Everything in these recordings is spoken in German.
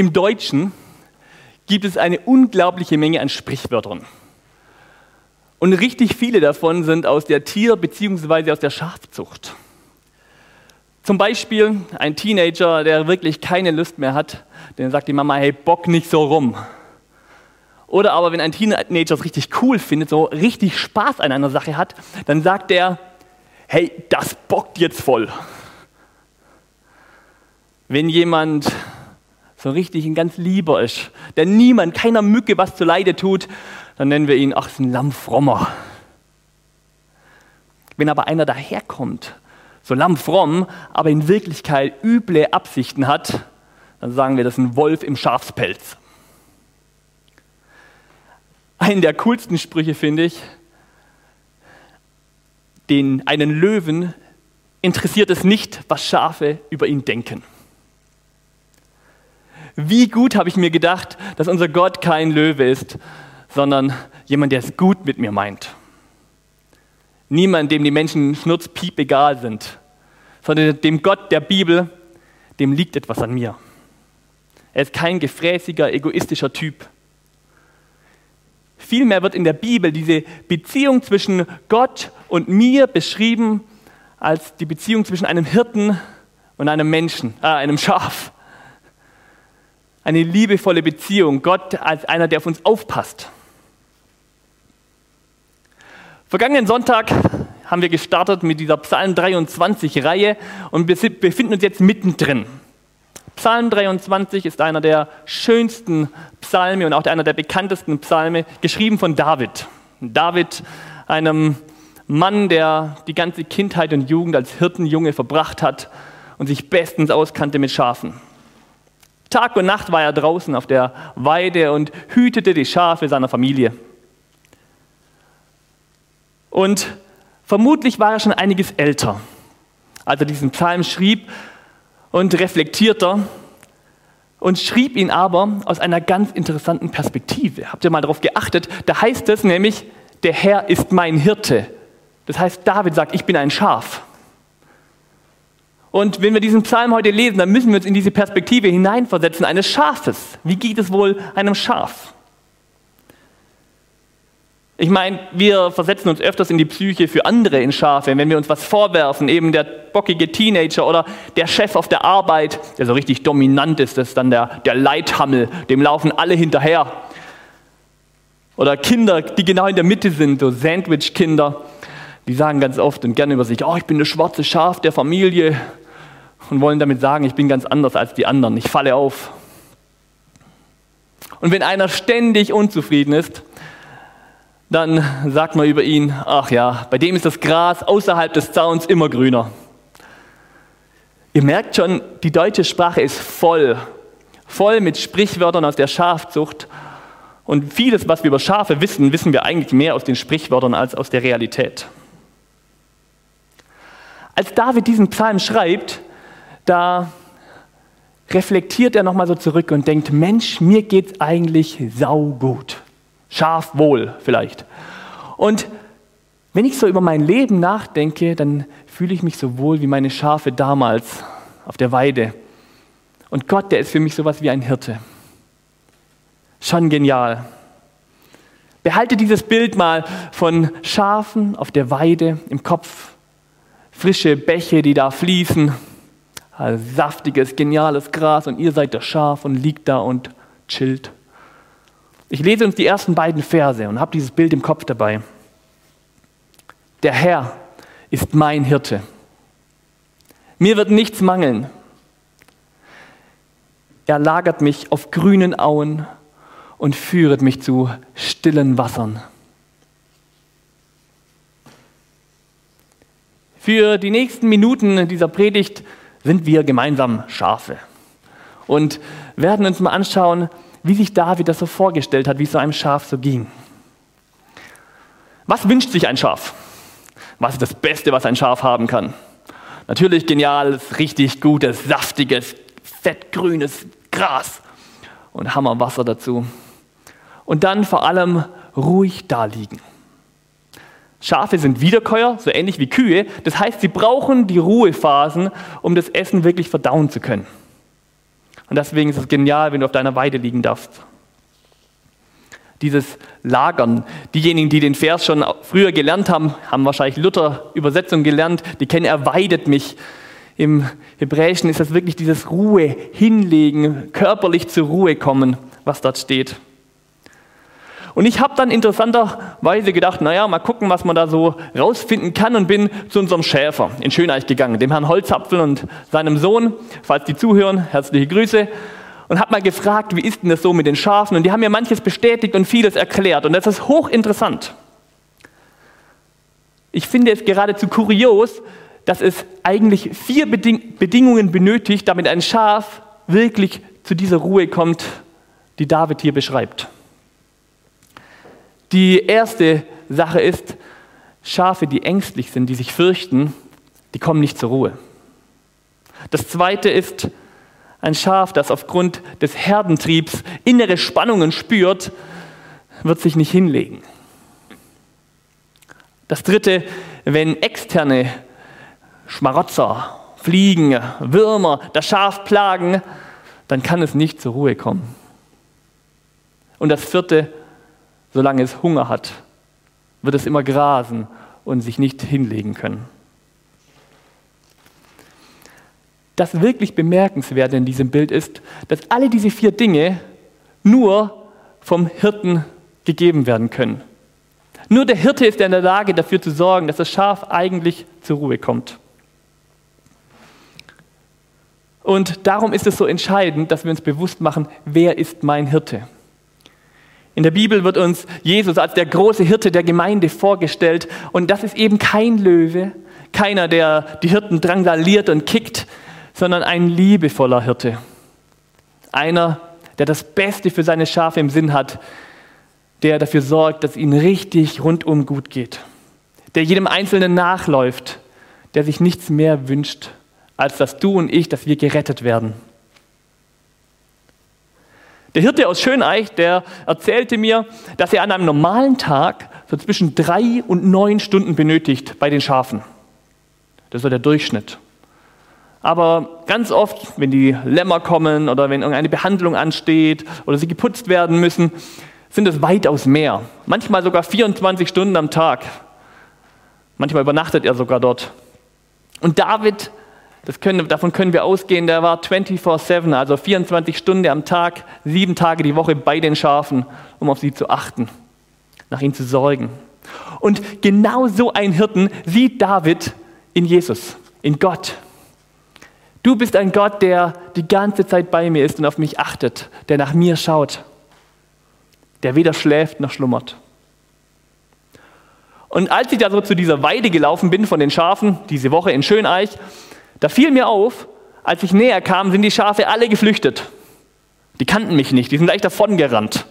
Im Deutschen gibt es eine unglaubliche Menge an Sprichwörtern. Und richtig viele davon sind aus der Tier- bzw. aus der Schafzucht. Zum Beispiel ein Teenager, der wirklich keine Lust mehr hat, dann sagt die Mama, hey, bock nicht so rum. Oder aber wenn ein Teenager es richtig cool findet, so richtig Spaß an einer Sache hat, dann sagt er, hey, das bockt jetzt voll. Wenn jemand so richtig ein ganz lieber ist, der niemand, keiner Mücke was zu Leide tut, dann nennen wir ihn, ach, ist ein Lammfrommer. Wenn aber einer daherkommt, so lammfromm, aber in Wirklichkeit üble Absichten hat, dann sagen wir, das ist ein Wolf im Schafspelz. Einen der coolsten Sprüche finde ich, den einen Löwen interessiert es nicht, was Schafe über ihn denken. Wie gut habe ich mir gedacht, dass unser Gott kein Löwe ist, sondern jemand, der es gut mit mir meint. Niemand, dem die Menschen schnurzpiep egal sind, sondern dem Gott der Bibel, dem liegt etwas an mir. Er ist kein gefräßiger, egoistischer Typ. Vielmehr wird in der Bibel diese Beziehung zwischen Gott und mir beschrieben als die Beziehung zwischen einem Hirten und einem Menschen, äh, einem Schaf. Eine liebevolle Beziehung, Gott als einer, der auf uns aufpasst. Vergangenen Sonntag haben wir gestartet mit dieser Psalm 23-Reihe und wir befinden uns jetzt mittendrin. Psalm 23 ist einer der schönsten Psalme und auch einer der bekanntesten Psalme, geschrieben von David. David, einem Mann, der die ganze Kindheit und Jugend als Hirtenjunge verbracht hat und sich bestens auskannte mit Schafen. Tag und Nacht war er draußen auf der Weide und hütete die Schafe seiner Familie. Und vermutlich war er schon einiges älter, als er diesen Psalm schrieb und reflektierte und schrieb ihn aber aus einer ganz interessanten Perspektive. Habt ihr mal darauf geachtet? Da heißt es nämlich, der Herr ist mein Hirte. Das heißt, David sagt, ich bin ein Schaf. Und wenn wir diesen Psalm heute lesen, dann müssen wir uns in diese Perspektive hineinversetzen eines Schafes. Wie geht es wohl einem Schaf? Ich meine, wir versetzen uns öfters in die Psyche für andere in Schafe, wenn wir uns was vorwerfen, eben der bockige Teenager oder der Chef auf der Arbeit, der so richtig dominant ist, das ist dann der, der Leithammel, dem laufen alle hinterher. Oder Kinder, die genau in der Mitte sind, so Sandwich-Kinder, die sagen ganz oft und gerne über sich, oh, ich bin das schwarze Schaf der Familie und wollen damit sagen, ich bin ganz anders als die anderen, ich falle auf. Und wenn einer ständig unzufrieden ist, dann sagt man über ihn, ach ja, bei dem ist das Gras außerhalb des Zauns immer grüner. Ihr merkt schon, die deutsche Sprache ist voll, voll mit Sprichwörtern aus der Schafzucht. Und vieles, was wir über Schafe wissen, wissen wir eigentlich mehr aus den Sprichwörtern als aus der Realität. Als David diesen Psalm schreibt, da reflektiert er nochmal so zurück und denkt, Mensch, mir geht's eigentlich saugut. Schaf wohl vielleicht. Und wenn ich so über mein Leben nachdenke, dann fühle ich mich so wohl wie meine Schafe damals auf der Weide. Und Gott, der ist für mich sowas wie ein Hirte. Schon genial. Behalte dieses Bild mal von Schafen auf der Weide im Kopf. Frische Bäche, die da fließen. Saftiges, geniales Gras und ihr seid das Schaf und liegt da und chillt. Ich lese uns die ersten beiden Verse und habe dieses Bild im Kopf dabei. Der Herr ist mein Hirte. Mir wird nichts mangeln. Er lagert mich auf grünen Auen und führet mich zu stillen Wassern. Für die nächsten Minuten dieser Predigt sind wir gemeinsam Schafe und werden uns mal anschauen, wie sich David das so vorgestellt hat, wie es so einem Schaf so ging. Was wünscht sich ein Schaf? Was ist das Beste, was ein Schaf haben kann? Natürlich geniales, richtig gutes, saftiges, fettgrünes Gras und Hammerwasser dazu. Und dann vor allem ruhig daliegen. Schafe sind Wiederkäuer, so ähnlich wie Kühe. Das heißt, sie brauchen die Ruhephasen, um das Essen wirklich verdauen zu können. Und deswegen ist es genial, wenn du auf deiner Weide liegen darfst. Dieses Lagern. Diejenigen, die den Vers schon früher gelernt haben, haben wahrscheinlich Luther-Übersetzung gelernt, die kennen, er weidet mich. Im Hebräischen ist das wirklich dieses Ruhe, hinlegen, körperlich zur Ruhe kommen, was dort steht. Und ich habe dann interessanterweise gedacht, naja, mal gucken, was man da so rausfinden kann und bin zu unserem Schäfer in Schöneich gegangen, dem Herrn Holzapfel und seinem Sohn, falls die zuhören, herzliche Grüße, und habe mal gefragt, wie ist denn das so mit den Schafen? Und die haben mir manches bestätigt und vieles erklärt und das ist hochinteressant. Ich finde es geradezu kurios, dass es eigentlich vier Beding Bedingungen benötigt, damit ein Schaf wirklich zu dieser Ruhe kommt, die David hier beschreibt. Die erste Sache ist, Schafe, die ängstlich sind, die sich fürchten, die kommen nicht zur Ruhe. Das zweite ist, ein Schaf, das aufgrund des Herdentriebs innere Spannungen spürt, wird sich nicht hinlegen. Das dritte, wenn externe Schmarotzer, Fliegen, Würmer das Schaf plagen, dann kann es nicht zur Ruhe kommen. Und das vierte, solange es Hunger hat, wird es immer grasen und sich nicht hinlegen können. Das wirklich Bemerkenswerte in diesem Bild ist, dass alle diese vier Dinge nur vom Hirten gegeben werden können. Nur der Hirte ist in der Lage, dafür zu sorgen, dass das Schaf eigentlich zur Ruhe kommt. Und darum ist es so entscheidend, dass wir uns bewusst machen, wer ist mein Hirte? In der Bibel wird uns Jesus als der große Hirte der Gemeinde vorgestellt und das ist eben kein Löwe, keiner, der die Hirten drangsaliert und kickt, sondern ein liebevoller Hirte. Einer, der das Beste für seine Schafe im Sinn hat, der dafür sorgt, dass es ihnen richtig rundum gut geht, der jedem Einzelnen nachläuft, der sich nichts mehr wünscht, als dass du und ich, dass wir gerettet werden. Der Hirte aus Schöneich, der erzählte mir, dass er an einem normalen Tag so zwischen drei und neun Stunden benötigt bei den Schafen. Das ist so der Durchschnitt. Aber ganz oft, wenn die Lämmer kommen oder wenn irgendeine Behandlung ansteht oder sie geputzt werden müssen, sind es weitaus mehr. Manchmal sogar 24 Stunden am Tag. Manchmal übernachtet er sogar dort. Und David können, davon können wir ausgehen, der war 24-7, also 24 Stunden am Tag, sieben Tage die Woche bei den Schafen, um auf sie zu achten, nach ihnen zu sorgen. Und genau so ein Hirten sieht David in Jesus, in Gott. Du bist ein Gott, der die ganze Zeit bei mir ist und auf mich achtet, der nach mir schaut, der weder schläft noch schlummert. Und als ich da so zu dieser Weide gelaufen bin von den Schafen, diese Woche in Schöneich, da fiel mir auf, als ich näher kam, sind die Schafe alle geflüchtet. Die kannten mich nicht, die sind gleich davongerannt.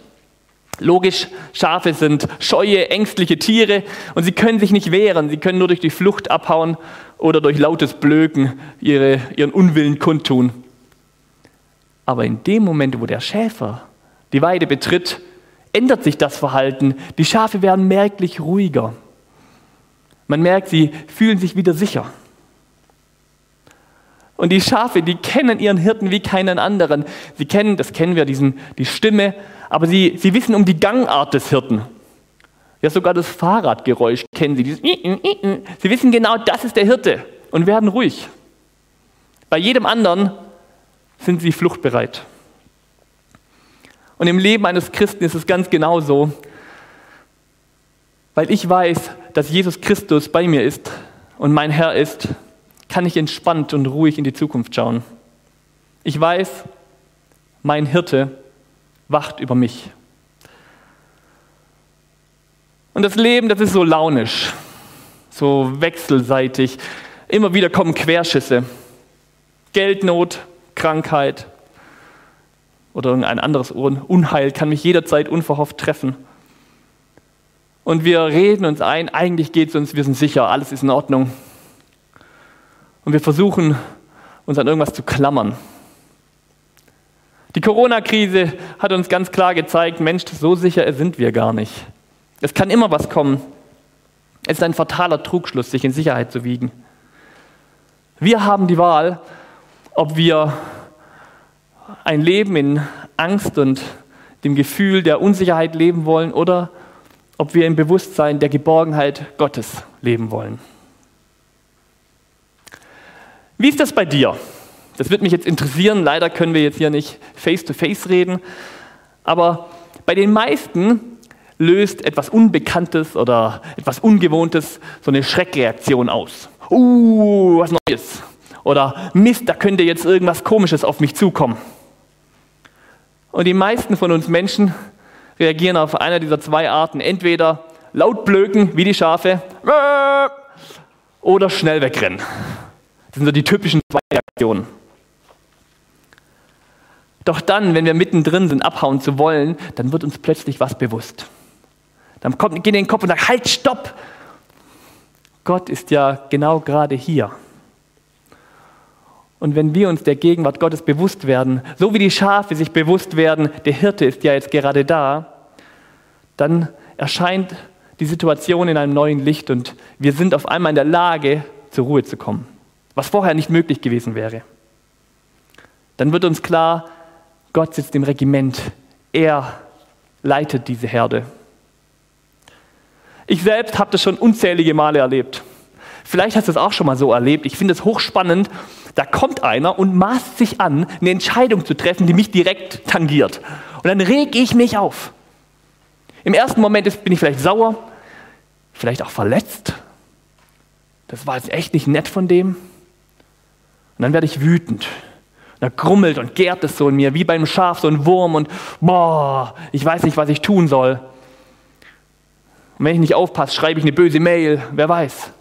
Logisch, Schafe sind scheue, ängstliche Tiere und sie können sich nicht wehren. Sie können nur durch die Flucht abhauen oder durch lautes Blöken ihre, ihren Unwillen kundtun. Aber in dem Moment, wo der Schäfer die Weide betritt, ändert sich das Verhalten. Die Schafe werden merklich ruhiger. Man merkt, sie fühlen sich wieder sicher. Und die Schafe, die kennen ihren Hirten wie keinen anderen. Sie kennen, das kennen wir, diesen, die Stimme, aber sie, sie wissen um die Gangart des Hirten. Ja, sogar das Fahrradgeräusch kennen sie. Dieses sie wissen genau, das ist der Hirte und werden ruhig. Bei jedem anderen sind sie fluchtbereit. Und im Leben eines Christen ist es ganz genauso, weil ich weiß, dass Jesus Christus bei mir ist und mein Herr ist kann ich entspannt und ruhig in die Zukunft schauen. Ich weiß, mein Hirte wacht über mich. Und das Leben, das ist so launisch, so wechselseitig. Immer wieder kommen Querschüsse. Geldnot, Krankheit oder irgendein anderes Unheil kann mich jederzeit unverhofft treffen. Und wir reden uns ein, eigentlich geht es uns, wir sind sicher, alles ist in Ordnung. Und wir versuchen, uns an irgendwas zu klammern. Die Corona-Krise hat uns ganz klar gezeigt, Mensch, so sicher sind wir gar nicht. Es kann immer was kommen. Es ist ein fataler Trugschluss, sich in Sicherheit zu wiegen. Wir haben die Wahl, ob wir ein Leben in Angst und dem Gefühl der Unsicherheit leben wollen oder ob wir im Bewusstsein der Geborgenheit Gottes leben wollen. Wie ist das bei dir? Das wird mich jetzt interessieren. Leider können wir jetzt hier nicht face-to-face -face reden. Aber bei den meisten löst etwas Unbekanntes oder etwas Ungewohntes so eine Schreckreaktion aus. Uh, was Neues. Oder Mist, da könnte jetzt irgendwas Komisches auf mich zukommen. Und die meisten von uns Menschen reagieren auf einer dieser zwei Arten. Entweder laut blöken wie die Schafe oder schnell wegrennen. Das sind so die typischen zwei Reaktionen. Doch dann, wenn wir mittendrin sind, abhauen zu wollen, dann wird uns plötzlich was bewusst. Dann kommt, geht in den Kopf und sagt, halt, stopp! Gott ist ja genau gerade hier. Und wenn wir uns der Gegenwart Gottes bewusst werden, so wie die Schafe sich bewusst werden, der Hirte ist ja jetzt gerade da, dann erscheint die Situation in einem neuen Licht und wir sind auf einmal in der Lage, zur Ruhe zu kommen was vorher nicht möglich gewesen wäre. Dann wird uns klar, Gott sitzt im Regiment. Er leitet diese Herde. Ich selbst habe das schon unzählige Male erlebt. Vielleicht hast du es auch schon mal so erlebt. Ich finde es hochspannend. Da kommt einer und maßt sich an, eine Entscheidung zu treffen, die mich direkt tangiert. Und dann reg ich mich auf. Im ersten Moment bin ich vielleicht sauer, vielleicht auch verletzt. Das war jetzt echt nicht nett von dem. Und dann werde ich wütend. Da grummelt und gärt es so in mir, wie beim Schaf so ein Wurm und boah, ich weiß nicht, was ich tun soll. Und wenn ich nicht aufpasse, schreibe ich eine böse Mail, wer weiß.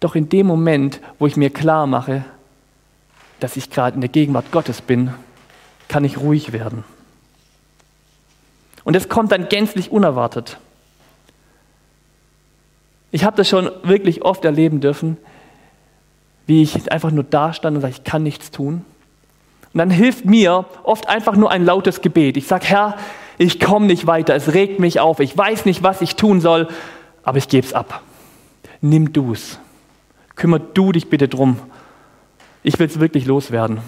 Doch in dem Moment, wo ich mir klar mache, dass ich gerade in der Gegenwart Gottes bin, kann ich ruhig werden. Und es kommt dann gänzlich unerwartet. Ich habe das schon wirklich oft erleben dürfen, wie ich einfach nur da stand und sage, ich kann nichts tun. Und dann hilft mir oft einfach nur ein lautes Gebet. Ich sage, Herr, ich komme nicht weiter, es regt mich auf, ich weiß nicht, was ich tun soll, aber ich gebe es ab. Nimm du es. Kümmer du dich bitte drum. Ich will es wirklich loswerden.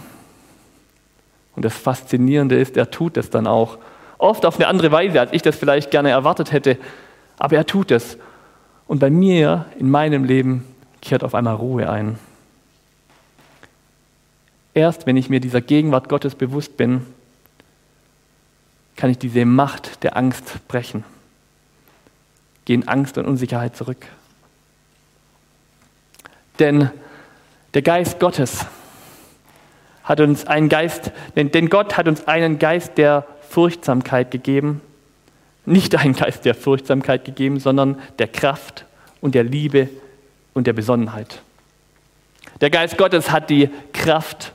Und das Faszinierende ist, er tut es dann auch. Oft auf eine andere Weise, als ich das vielleicht gerne erwartet hätte. Aber er tut es. Und bei mir, in meinem Leben, kehrt auf einmal Ruhe ein. Erst wenn ich mir dieser Gegenwart Gottes bewusst bin, kann ich diese Macht der Angst brechen. Gehen Angst und Unsicherheit zurück. Denn der Geist Gottes hat uns einen Geist, denn, Gott hat uns einen Geist der Furchtsamkeit gegeben. Nicht einen Geist der Furchtsamkeit gegeben, sondern der Kraft und der Liebe und der Besonnenheit. Der Geist Gottes hat die Kraft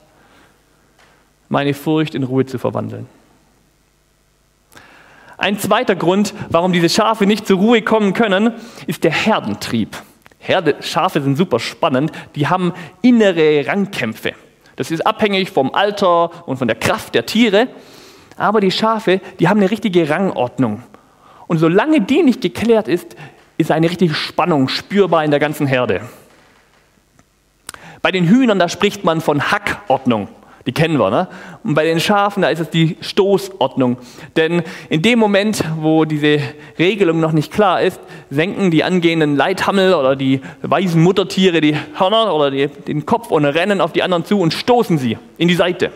meine Furcht in Ruhe zu verwandeln. Ein zweiter Grund, warum diese Schafe nicht zur Ruhe kommen können, ist der Herdentrieb. Herde, Schafe sind super spannend, die haben innere Rangkämpfe. Das ist abhängig vom Alter und von der Kraft der Tiere, aber die Schafe, die haben eine richtige Rangordnung. Und solange die nicht geklärt ist, ist eine richtige Spannung spürbar in der ganzen Herde. Bei den Hühnern, da spricht man von Hackordnung. Die kennen wir, ne? Und bei den Schafen, da ist es die Stoßordnung. Denn in dem Moment, wo diese Regelung noch nicht klar ist, senken die angehenden Leithammel oder die weisen Muttertiere die Hörner oder die, den Kopf und rennen auf die anderen zu und stoßen sie in die Seite.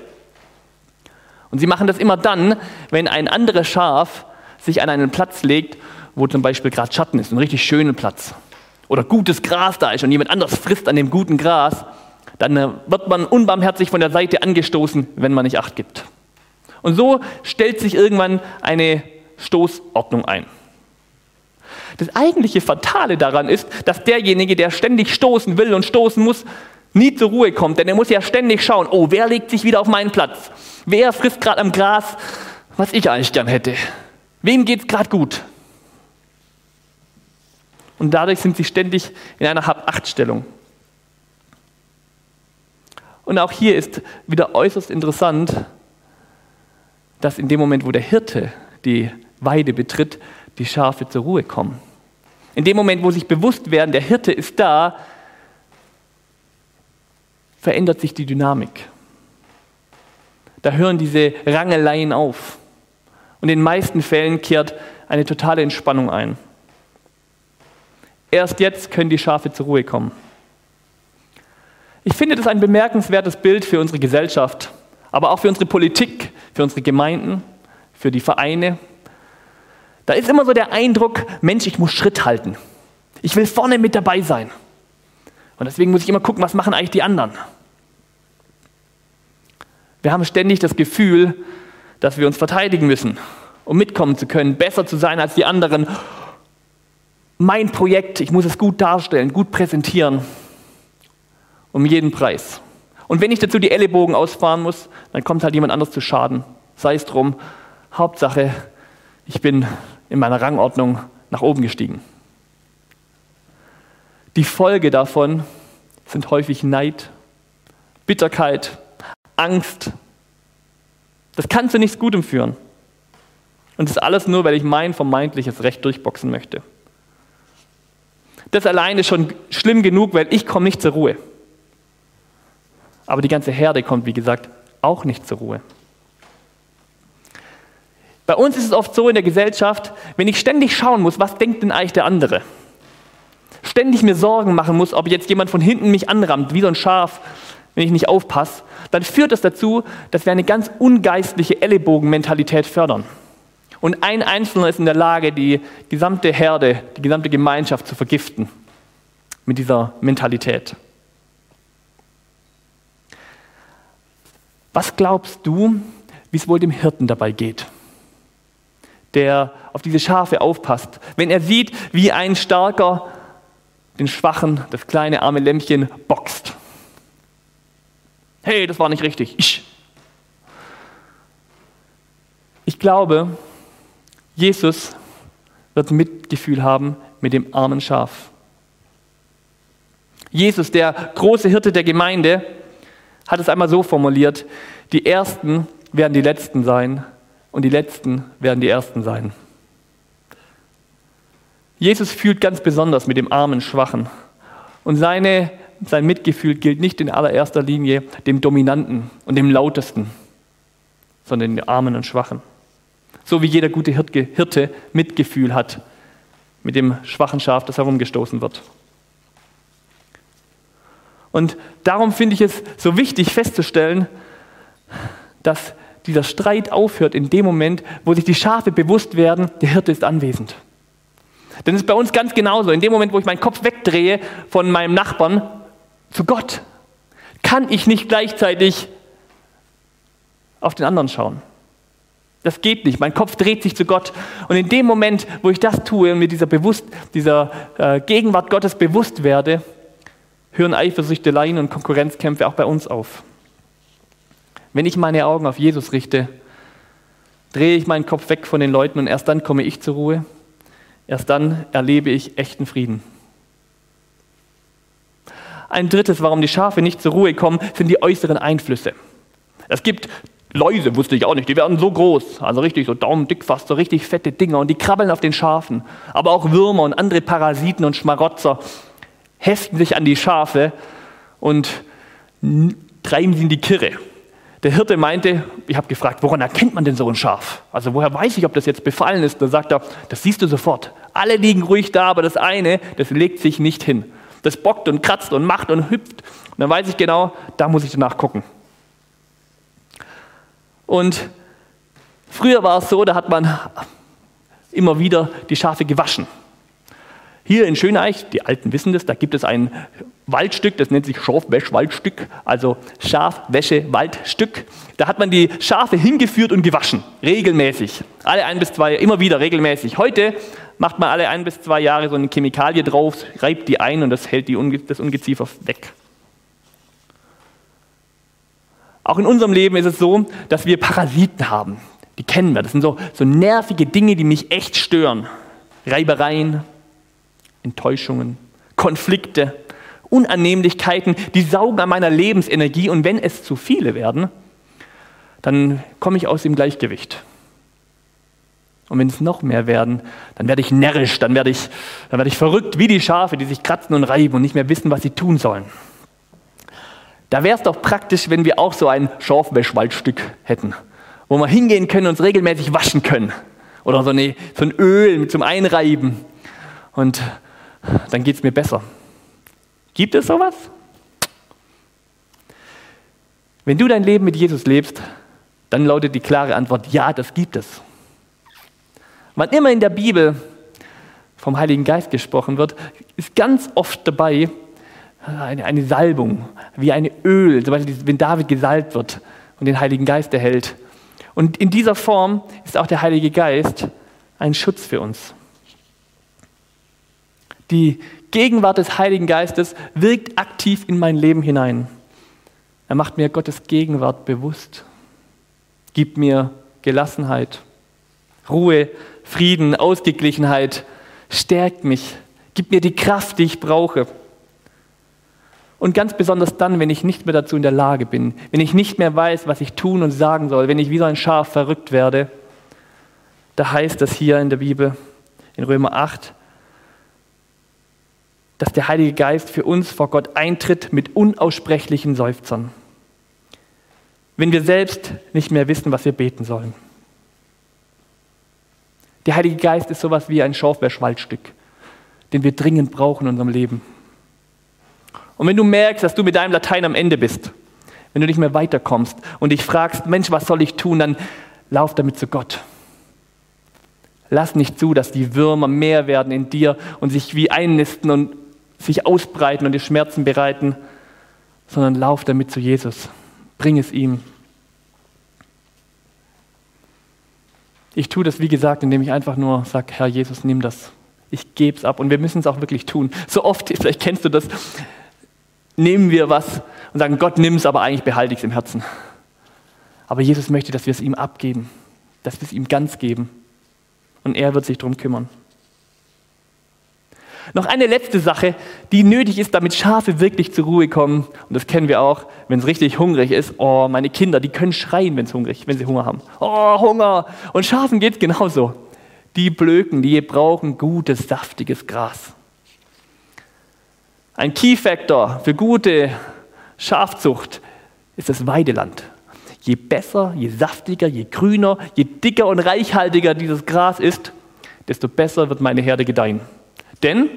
Und sie machen das immer dann, wenn ein anderes Schaf sich an einen Platz legt, wo zum Beispiel gerade Schatten ist, ein richtig schöner Platz. Oder gutes Gras da ist und jemand anders frisst an dem guten Gras dann äh, wird man unbarmherzig von der Seite angestoßen, wenn man nicht acht gibt. Und so stellt sich irgendwann eine Stoßordnung ein. Das eigentliche Fatale daran ist, dass derjenige, der ständig stoßen will und stoßen muss, nie zur Ruhe kommt, denn er muss ja ständig schauen, oh, wer legt sich wieder auf meinen Platz? Wer frisst gerade am Gras, was ich eigentlich gern hätte? Wem geht es gerade gut? Und dadurch sind sie ständig in einer Hab-Acht-Stellung. Und auch hier ist wieder äußerst interessant, dass in dem Moment, wo der Hirte die Weide betritt, die Schafe zur Ruhe kommen. In dem Moment, wo sich bewusst werden, der Hirte ist da, verändert sich die Dynamik. da hören diese Rangeleien auf. Und in den meisten Fällen kehrt eine totale Entspannung ein. Erst jetzt können die Schafe zur Ruhe kommen. Ich finde das ein bemerkenswertes Bild für unsere Gesellschaft, aber auch für unsere Politik, für unsere Gemeinden, für die Vereine. Da ist immer so der Eindruck, Mensch, ich muss Schritt halten. Ich will vorne mit dabei sein. Und deswegen muss ich immer gucken, was machen eigentlich die anderen. Wir haben ständig das Gefühl, dass wir uns verteidigen müssen, um mitkommen zu können, besser zu sein als die anderen. Mein Projekt, ich muss es gut darstellen, gut präsentieren, um jeden Preis. Und wenn ich dazu die Ellenbogen ausfahren muss, dann kommt halt jemand anders zu Schaden. Sei es drum. Hauptsache, ich bin in meiner Rangordnung nach oben gestiegen. Die Folge davon sind häufig Neid, Bitterkeit, Angst. Das kann zu nichts Gutem führen. Und das alles nur, weil ich mein vermeintliches Recht durchboxen möchte. Das allein ist schon schlimm genug, weil ich komme nicht zur Ruhe. Aber die ganze Herde kommt, wie gesagt, auch nicht zur Ruhe. Bei uns ist es oft so in der Gesellschaft, wenn ich ständig schauen muss, was denkt denn eigentlich der andere? Ständig mir Sorgen machen muss, ob jetzt jemand von hinten mich anrammt, wie so ein Schaf, wenn ich nicht aufpasse, dann führt das dazu, dass wir eine ganz ungeistliche Ellenbogenmentalität fördern. Und ein Einzelner ist in der Lage, die gesamte Herde, die gesamte Gemeinschaft zu vergiften mit dieser Mentalität. Was glaubst du, wie es wohl dem Hirten dabei geht, der auf diese Schafe aufpasst, wenn er sieht, wie ein Starker den Schwachen, das kleine arme Lämmchen, boxt? Hey, das war nicht richtig. Ich. Ich glaube, Jesus wird Mitgefühl haben mit dem armen Schaf. Jesus, der große Hirte der Gemeinde, hat es einmal so formuliert, die Ersten werden die Letzten sein und die Letzten werden die Ersten sein. Jesus fühlt ganz besonders mit dem armen Schwachen und seine, sein Mitgefühl gilt nicht in allererster Linie dem Dominanten und dem Lautesten, sondern den Armen und Schwachen. So wie jeder gute Hirte Mitgefühl hat mit dem schwachen Schaf, das herumgestoßen wird. Und darum finde ich es so wichtig festzustellen, dass dieser Streit aufhört in dem Moment, wo sich die Schafe bewusst werden, der Hirte ist anwesend. Denn es ist bei uns ganz genauso. In dem Moment, wo ich meinen Kopf wegdrehe von meinem Nachbarn zu Gott, kann ich nicht gleichzeitig auf den anderen schauen. Das geht nicht. Mein Kopf dreht sich zu Gott. Und in dem Moment, wo ich das tue und mir dieser, bewusst, dieser äh, Gegenwart Gottes bewusst werde, hören Eifersüchteleien und Konkurrenzkämpfe auch bei uns auf. Wenn ich meine Augen auf Jesus richte, drehe ich meinen Kopf weg von den Leuten und erst dann komme ich zur Ruhe. Erst dann erlebe ich echten Frieden. Ein drittes, warum die Schafe nicht zur Ruhe kommen, sind die äußeren Einflüsse. Es gibt Läuse, wusste ich auch nicht, die werden so groß, also richtig so daumendick fast, so richtig fette Dinger und die krabbeln auf den Schafen. Aber auch Würmer und andere Parasiten und Schmarotzer heften sich an die Schafe und treiben sie in die Kirre. Der Hirte meinte, ich habe gefragt, woran erkennt man denn so ein Schaf? Also woher weiß ich, ob das jetzt befallen ist? Da sagt er, das siehst du sofort. Alle liegen ruhig da, aber das eine, das legt sich nicht hin. Das bockt und kratzt und macht und hüpft. Und dann weiß ich genau, da muss ich danach gucken. Und früher war es so, da hat man immer wieder die Schafe gewaschen. Hier in Schöneich, die Alten wissen das, da gibt es ein Waldstück, das nennt sich Schafwäschwaldstück, also Schafwäsche-Waldstück. Da hat man die Schafe hingeführt und gewaschen, regelmäßig. Alle ein bis zwei, immer wieder regelmäßig. Heute macht man alle ein bis zwei Jahre so eine Chemikalie drauf, reibt die ein und das hält die, das Ungeziefer weg. Auch in unserem Leben ist es so, dass wir Parasiten haben. Die kennen wir. Das sind so, so nervige Dinge, die mich echt stören. Reibereien, Enttäuschungen, Konflikte, Unannehmlichkeiten, die saugen an meiner Lebensenergie und wenn es zu viele werden, dann komme ich aus dem Gleichgewicht. Und wenn es noch mehr werden, dann werde ich närrisch, dann werde ich, dann werde ich verrückt wie die Schafe, die sich kratzen und reiben und nicht mehr wissen, was sie tun sollen. Da wäre es doch praktisch, wenn wir auch so ein Schorfwäschwaldstück hätten, wo wir hingehen können und uns regelmäßig waschen können. Oder so, eine, so ein Öl zum Einreiben. Und dann geht es mir besser. Gibt es sowas? Wenn du dein Leben mit Jesus lebst, dann lautet die klare Antwort, ja, das gibt es. Wann immer in der Bibel vom Heiligen Geist gesprochen wird, ist ganz oft dabei eine, eine Salbung, wie ein Öl, zum Beispiel wenn David gesalbt wird und den Heiligen Geist erhält. Und in dieser Form ist auch der Heilige Geist ein Schutz für uns. Die Gegenwart des Heiligen Geistes wirkt aktiv in mein Leben hinein. Er macht mir Gottes Gegenwart bewusst, gibt mir Gelassenheit, Ruhe, Frieden, Ausgeglichenheit, stärkt mich, gibt mir die Kraft, die ich brauche. Und ganz besonders dann, wenn ich nicht mehr dazu in der Lage bin, wenn ich nicht mehr weiß, was ich tun und sagen soll, wenn ich wie so ein Schaf verrückt werde, da heißt es hier in der Bibel, in Römer 8, dass der Heilige Geist für uns vor Gott eintritt mit unaussprechlichen Seufzern, wenn wir selbst nicht mehr wissen, was wir beten sollen. Der Heilige Geist ist sowas wie ein Schorfwäschwaldstück, den wir dringend brauchen in unserem Leben. Und wenn du merkst, dass du mit deinem Latein am Ende bist, wenn du nicht mehr weiterkommst und dich fragst, Mensch, was soll ich tun, dann lauf damit zu Gott. Lass nicht zu, dass die Würmer mehr werden in dir und sich wie einnisten und sich ausbreiten und dir Schmerzen bereiten, sondern lauf damit zu Jesus. Bring es ihm. Ich tue das, wie gesagt, indem ich einfach nur sage, Herr Jesus, nimm das. Ich gebe es ab. Und wir müssen es auch wirklich tun. So oft, vielleicht kennst du das, nehmen wir was und sagen, Gott nimm es, aber eigentlich behalte ich es im Herzen. Aber Jesus möchte, dass wir es ihm abgeben, dass wir es ihm ganz geben. Und er wird sich darum kümmern. Noch eine letzte Sache, die nötig ist, damit Schafe wirklich zur Ruhe kommen. Und das kennen wir auch, wenn es richtig hungrig ist. Oh, meine Kinder, die können schreien, wenn, hungrig, wenn sie Hunger haben. Oh, Hunger. Und Schafen geht es genauso. Die blöken, die brauchen gutes, saftiges Gras. Ein Key-Factor für gute Schafzucht ist das Weideland. Je besser, je saftiger, je grüner, je dicker und reichhaltiger dieses Gras ist, desto besser wird meine Herde gedeihen. Denn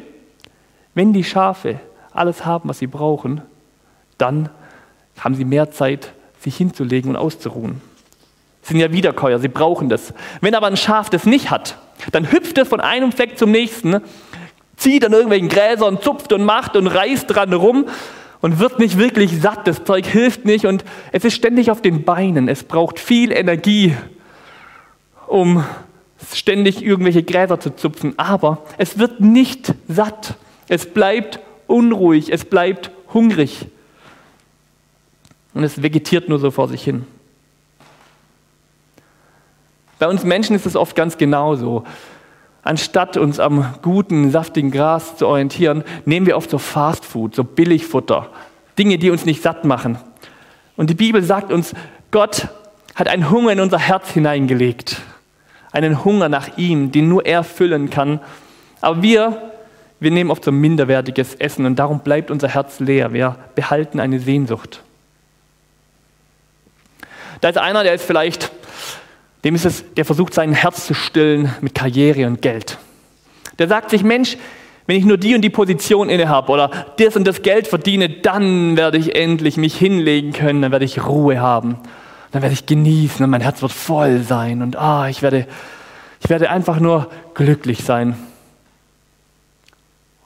wenn die Schafe alles haben, was sie brauchen, dann haben sie mehr Zeit, sich hinzulegen und auszuruhen. Sie sind ja Wiederkäuer, sie brauchen das. Wenn aber ein Schaf das nicht hat, dann hüpft es von einem Fleck zum nächsten, zieht an irgendwelchen Gräsern, zupft und macht und reißt dran rum und wird nicht wirklich satt. Das Zeug hilft nicht und es ist ständig auf den Beinen. Es braucht viel Energie, um ständig irgendwelche Gräser zu zupfen, aber es wird nicht satt. Es bleibt unruhig, es bleibt hungrig. Und es vegetiert nur so vor sich hin. Bei uns Menschen ist es oft ganz genauso. Anstatt uns am guten, saftigen Gras zu orientieren, nehmen wir oft so Fastfood, so Billigfutter, Dinge, die uns nicht satt machen. Und die Bibel sagt uns, Gott hat einen Hunger in unser Herz hineingelegt einen Hunger nach ihm, den nur er füllen kann. Aber wir, wir nehmen oft so minderwertiges Essen und darum bleibt unser Herz leer. Wir behalten eine Sehnsucht. Da ist einer, der ist vielleicht, dem ist es, der versucht sein Herz zu stillen mit Karriere und Geld. Der sagt sich, Mensch, wenn ich nur die und die Position inne habe oder das und das Geld verdiene, dann werde ich endlich mich hinlegen können, dann werde ich Ruhe haben dann werde ich genießen und mein Herz wird voll sein und ah, ich werde, ich werde einfach nur glücklich sein.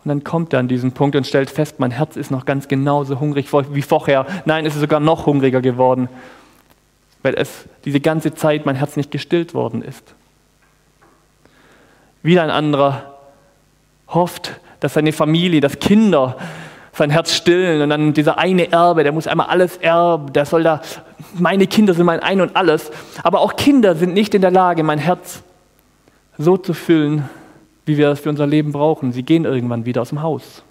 Und dann kommt er an diesen Punkt und stellt fest, mein Herz ist noch ganz genauso hungrig wie vorher. Nein, es ist sogar noch hungriger geworden, weil es diese ganze Zeit mein Herz nicht gestillt worden ist. Wieder ein anderer hofft, dass seine Familie, dass Kinder sein Herz stillen und dann dieser eine Erbe, der muss einmal alles erben, der soll da, meine Kinder sind mein Ein und alles. Aber auch Kinder sind nicht in der Lage, mein Herz so zu füllen, wie wir es für unser Leben brauchen. Sie gehen irgendwann wieder aus dem Haus.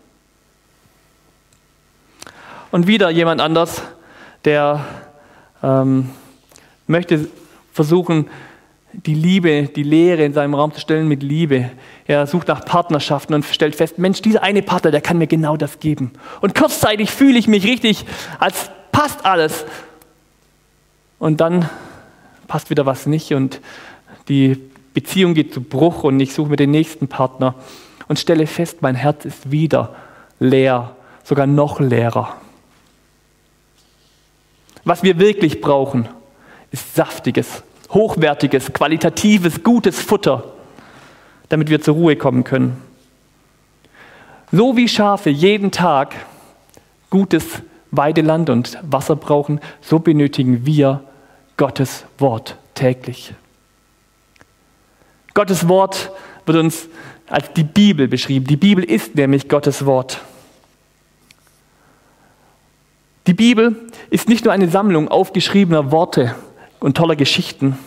Und wieder jemand anders, der ähm, möchte versuchen, die Liebe, die Lehre in seinem Raum zu stellen mit Liebe. Er sucht nach Partnerschaften und stellt fest, Mensch, dieser eine Partner, der kann mir genau das geben. Und kurzzeitig fühle ich mich richtig als passt alles. Und dann passt wieder was nicht und die Beziehung geht zu Bruch und ich suche mir den nächsten Partner und stelle fest, mein Herz ist wieder leer, sogar noch leerer. Was wir wirklich brauchen, ist saftiges, hochwertiges, qualitatives, gutes Futter, damit wir zur Ruhe kommen können. So wie Schafe jeden Tag gutes Weideland und Wasser brauchen, so benötigen wir Gottes Wort täglich. Gottes Wort wird uns als die Bibel beschrieben. Die Bibel ist nämlich Gottes Wort. Die Bibel ist nicht nur eine Sammlung aufgeschriebener Worte und toller Geschichten,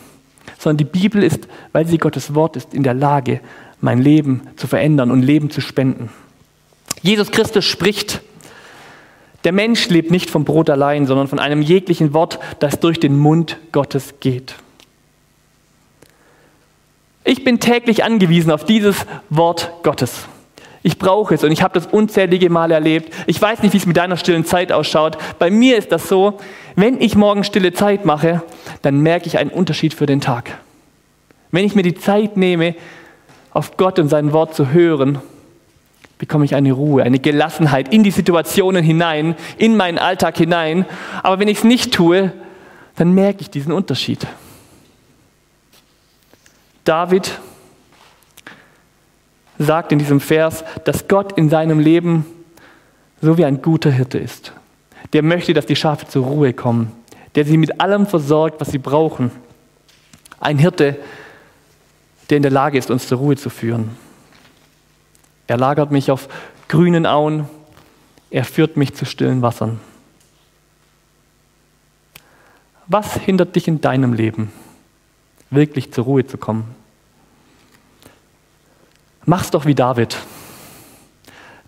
sondern die Bibel ist, weil sie Gottes Wort ist, in der Lage, mein Leben zu verändern und Leben zu spenden. Jesus Christus spricht, der Mensch lebt nicht vom Brot allein, sondern von einem jeglichen Wort, das durch den Mund Gottes geht. Ich bin täglich angewiesen auf dieses Wort Gottes. Ich brauche es und ich habe das unzählige Mal erlebt. Ich weiß nicht, wie es mit deiner stillen Zeit ausschaut. Bei mir ist das so, wenn ich morgen stille Zeit mache, dann merke ich einen Unterschied für den Tag. Wenn ich mir die Zeit nehme, auf Gott und sein Wort zu hören, bekomme ich eine Ruhe, eine Gelassenheit in die Situationen hinein, in meinen Alltag hinein. Aber wenn ich es nicht tue, dann merke ich diesen Unterschied. David sagt in diesem Vers, dass Gott in seinem Leben so wie ein guter Hirte ist. Der möchte, dass die Schafe zur Ruhe kommen, der sie mit allem versorgt, was sie brauchen. Ein Hirte, der in der Lage ist, uns zur Ruhe zu führen. Er lagert mich auf grünen Auen, er führt mich zu stillen Wassern. Was hindert dich in deinem Leben, wirklich zur Ruhe zu kommen? Mach's doch wie David,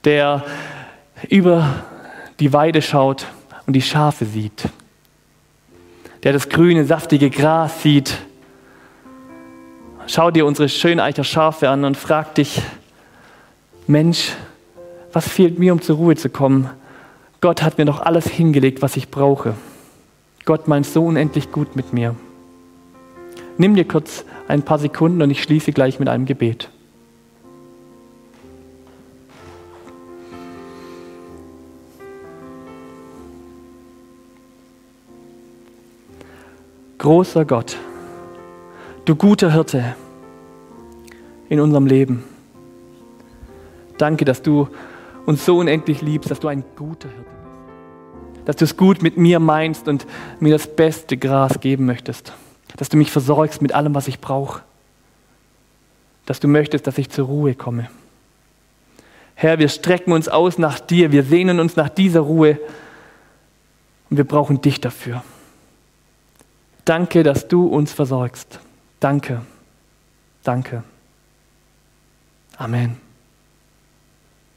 der über die Weide schaut und die Schafe sieht, der das grüne, saftige Gras sieht. Schau dir unsere Schöneicher Schafe an und frag dich, Mensch, was fehlt mir, um zur Ruhe zu kommen? Gott hat mir doch alles hingelegt, was ich brauche. Gott meint so unendlich gut mit mir. Nimm dir kurz ein paar Sekunden und ich schließe gleich mit einem Gebet. Großer Gott, du guter Hirte in unserem Leben. Danke, dass du uns so unendlich liebst, dass du ein guter Hirte bist. Dass du es gut mit mir meinst und mir das beste Gras geben möchtest. Dass du mich versorgst mit allem, was ich brauche. Dass du möchtest, dass ich zur Ruhe komme. Herr, wir strecken uns aus nach dir, wir sehnen uns nach dieser Ruhe und wir brauchen dich dafür. Danke, dass du uns versorgst. Danke. Danke. Amen.